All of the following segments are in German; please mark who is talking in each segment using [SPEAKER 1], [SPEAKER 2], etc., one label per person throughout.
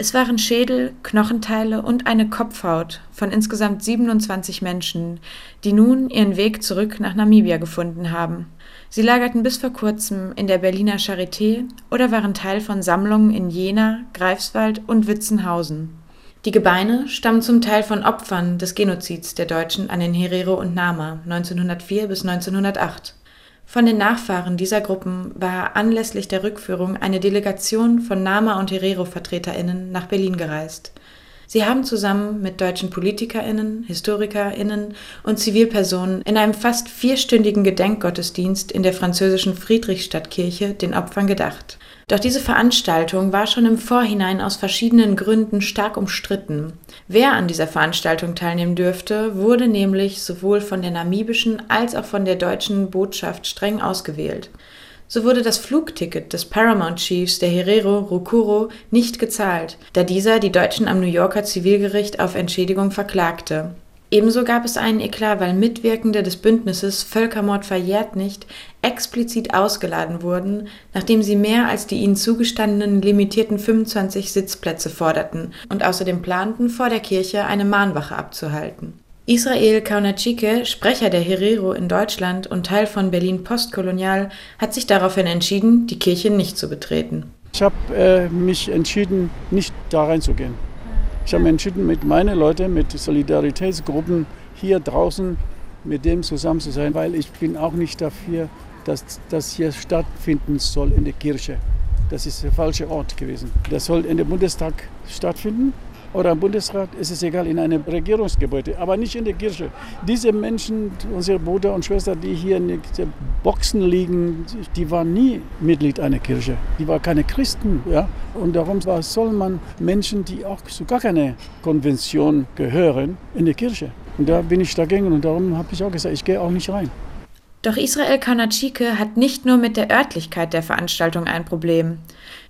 [SPEAKER 1] Es waren Schädel, Knochenteile und eine Kopfhaut von insgesamt 27 Menschen, die nun ihren Weg zurück nach Namibia gefunden haben. Sie lagerten bis vor kurzem in der Berliner Charité oder waren Teil von Sammlungen in Jena, Greifswald und Witzenhausen. Die Gebeine stammen zum Teil von Opfern des Genozids der Deutschen an den Herero und Nama 1904 bis 1908. Von den Nachfahren dieser Gruppen war anlässlich der Rückführung eine Delegation von Nama- und Herero-VertreterInnen nach Berlin gereist. Sie haben zusammen mit deutschen PolitikerInnen, HistorikerInnen und Zivilpersonen in einem fast vierstündigen Gedenkgottesdienst in der französischen Friedrichstadtkirche den Opfern gedacht. Doch diese Veranstaltung war schon im Vorhinein aus verschiedenen Gründen stark umstritten. Wer an dieser Veranstaltung teilnehmen dürfte, wurde nämlich sowohl von der namibischen als auch von der deutschen Botschaft streng ausgewählt. So wurde das Flugticket des Paramount Chiefs der Herero Rukuro nicht gezahlt, da dieser die Deutschen am New Yorker Zivilgericht auf Entschädigung verklagte. Ebenso gab es einen Eklat, weil Mitwirkende des Bündnisses Völkermord verjährt nicht explizit ausgeladen wurden, nachdem sie mehr als die ihnen zugestandenen limitierten 25 Sitzplätze forderten und außerdem planten, vor der Kirche eine Mahnwache abzuhalten. Israel Kaunatschike, Sprecher der Herero in Deutschland und Teil von Berlin Postkolonial, hat sich daraufhin entschieden, die Kirche nicht zu betreten.
[SPEAKER 2] Ich habe äh, mich entschieden, nicht da reinzugehen. Ich habe entschieden, mit meinen Leuten, mit Solidaritätsgruppen hier draußen mit dem zusammen zu sein, weil ich bin auch nicht dafür, dass das hier stattfinden soll in der Kirche. Das ist der falsche Ort gewesen. Das soll in dem Bundestag stattfinden oder im Bundesrat, ist es egal, in einem Regierungsgebäude, aber nicht in der Kirche. Diese Menschen, unsere Brüder und Schwestern, die hier in den Boxen liegen, die waren nie Mitglied einer Kirche. Die waren keine Christen. Ja? Und darum soll man Menschen, die auch zu gar keine Konvention gehören, in die Kirche. Und da bin ich dagegen und darum habe ich auch gesagt, ich gehe auch nicht rein.
[SPEAKER 1] Doch Israel Kanatschike hat nicht nur mit der Örtlichkeit der Veranstaltung ein Problem.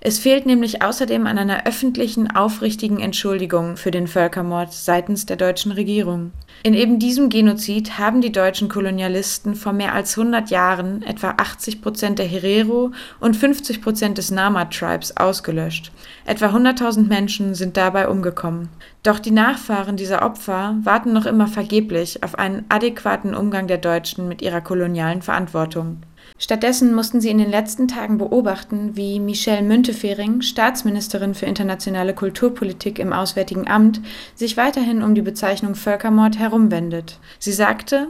[SPEAKER 1] Es fehlt nämlich außerdem an einer öffentlichen, aufrichtigen Entschuldigung für den Völkermord seitens der deutschen Regierung. In eben diesem Genozid haben die deutschen Kolonialisten vor mehr als 100 Jahren etwa 80 Prozent der Herero und 50 Prozent des Nama-Tribes ausgelöscht. Etwa 100.000 Menschen sind dabei umgekommen. Doch die Nachfahren dieser Opfer warten noch immer vergeblich auf einen adäquaten Umgang der Deutschen mit ihrer kolonialen Verantwortung. Stattdessen mussten sie in den letzten Tagen beobachten, wie Michelle Müntefering, Staatsministerin für internationale Kulturpolitik im Auswärtigen Amt, sich weiterhin um die Bezeichnung Völkermord herumwendet. Sie sagte,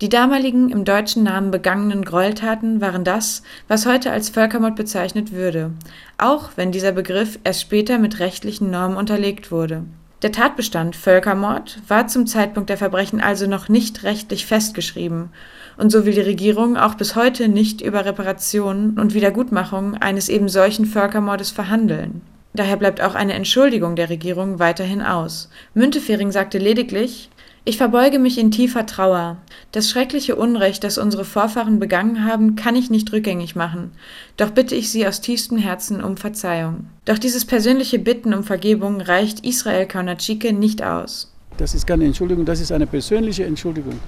[SPEAKER 1] die damaligen im deutschen Namen begangenen Gräueltaten waren das, was heute als Völkermord bezeichnet würde, auch wenn dieser Begriff erst später mit rechtlichen Normen unterlegt wurde. Der Tatbestand Völkermord war zum Zeitpunkt der Verbrechen also noch nicht rechtlich festgeschrieben und so will die Regierung auch bis heute nicht über Reparationen und Wiedergutmachung eines eben solchen Völkermordes verhandeln. Daher bleibt auch eine Entschuldigung der Regierung weiterhin aus. Müntefering sagte lediglich, ich verbeuge mich in tiefer Trauer. Das schreckliche Unrecht, das unsere Vorfahren begangen haben, kann ich nicht rückgängig machen. Doch bitte ich Sie aus tiefstem Herzen um Verzeihung. Doch dieses persönliche Bitten um Vergebung reicht Israel Kaunatschike nicht aus.
[SPEAKER 2] Das ist keine Entschuldigung, das ist eine persönliche Entschuldigung.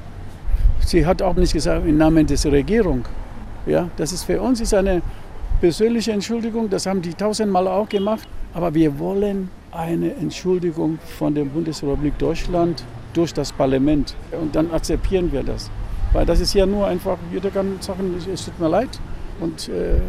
[SPEAKER 2] Sie hat auch nicht gesagt im Namen der Regierung. Ja, das ist für uns ist eine persönliche Entschuldigung, das haben die tausendmal auch gemacht. Aber wir wollen eine Entschuldigung von der Bundesrepublik Deutschland durch das Parlament. Und dann akzeptieren wir das. Weil das ist ja nur einfach, jeder kann sagen, es tut mir leid. Und äh,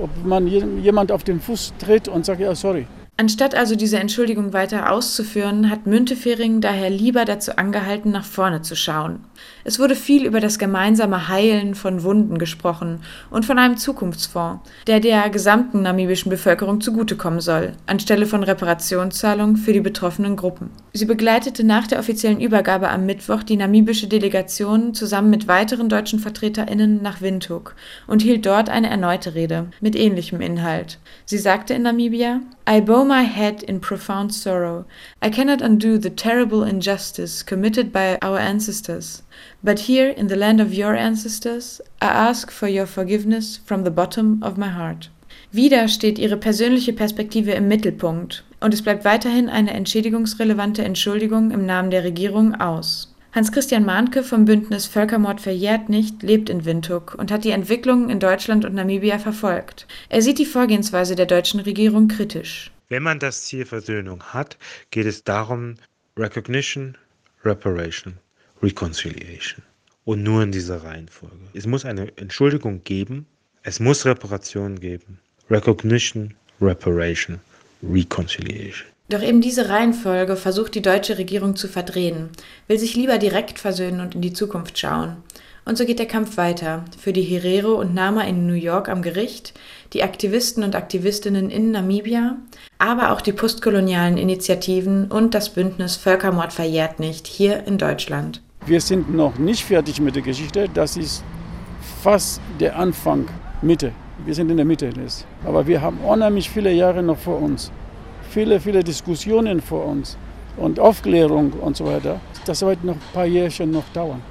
[SPEAKER 2] ob man jemand auf den Fuß tritt und sagt, ja, sorry,
[SPEAKER 1] Anstatt also diese Entschuldigung weiter auszuführen, hat Müntefering daher lieber dazu angehalten, nach vorne zu schauen. Es wurde viel über das gemeinsame Heilen von Wunden gesprochen und von einem Zukunftsfonds, der der gesamten namibischen Bevölkerung zugutekommen soll, anstelle von Reparationszahlungen für die betroffenen Gruppen. Sie begleitete nach der offiziellen Übergabe am Mittwoch die namibische Delegation zusammen mit weiteren deutschen VertreterInnen nach Windhoek und hielt dort eine erneute Rede mit ähnlichem Inhalt. Sie sagte in Namibia, I bow my head in profound sorrow. I cannot undo the terrible injustice committed by our ancestors. But here, in the land of your ancestors, I ask for your forgiveness from the bottom of my heart. Wieder steht ihre persönliche Perspektive im Mittelpunkt und es bleibt weiterhin eine entschädigungsrelevante Entschuldigung im Namen der Regierung aus. Hans-Christian Mahnke vom Bündnis Völkermord verjährt nicht lebt in Windhoek und hat die Entwicklungen in Deutschland und Namibia verfolgt. Er sieht die Vorgehensweise der deutschen Regierung kritisch.
[SPEAKER 3] Wenn man das Ziel Versöhnung hat, geht es darum, Recognition, Reparation, Reconciliation. Und nur in dieser Reihenfolge. Es muss eine Entschuldigung geben, es muss Reparation geben. Recognition, Reparation, Reconciliation.
[SPEAKER 1] Doch eben diese Reihenfolge versucht die deutsche Regierung zu verdrehen, will sich lieber direkt versöhnen und in die Zukunft schauen. Und so geht der Kampf weiter. Für die Herero und Nama in New York am Gericht, die Aktivisten und Aktivistinnen in Namibia, aber auch die postkolonialen Initiativen und das Bündnis Völkermord verjährt nicht hier in Deutschland.
[SPEAKER 2] Wir sind noch nicht fertig mit der Geschichte. Das ist fast der Anfang, Mitte. Wir sind in der Mitte. Aber wir haben unheimlich viele Jahre noch vor uns. Viele, viele Diskussionen vor uns und Aufklärung und so weiter. Das wird noch ein paar Jährchen noch dauern.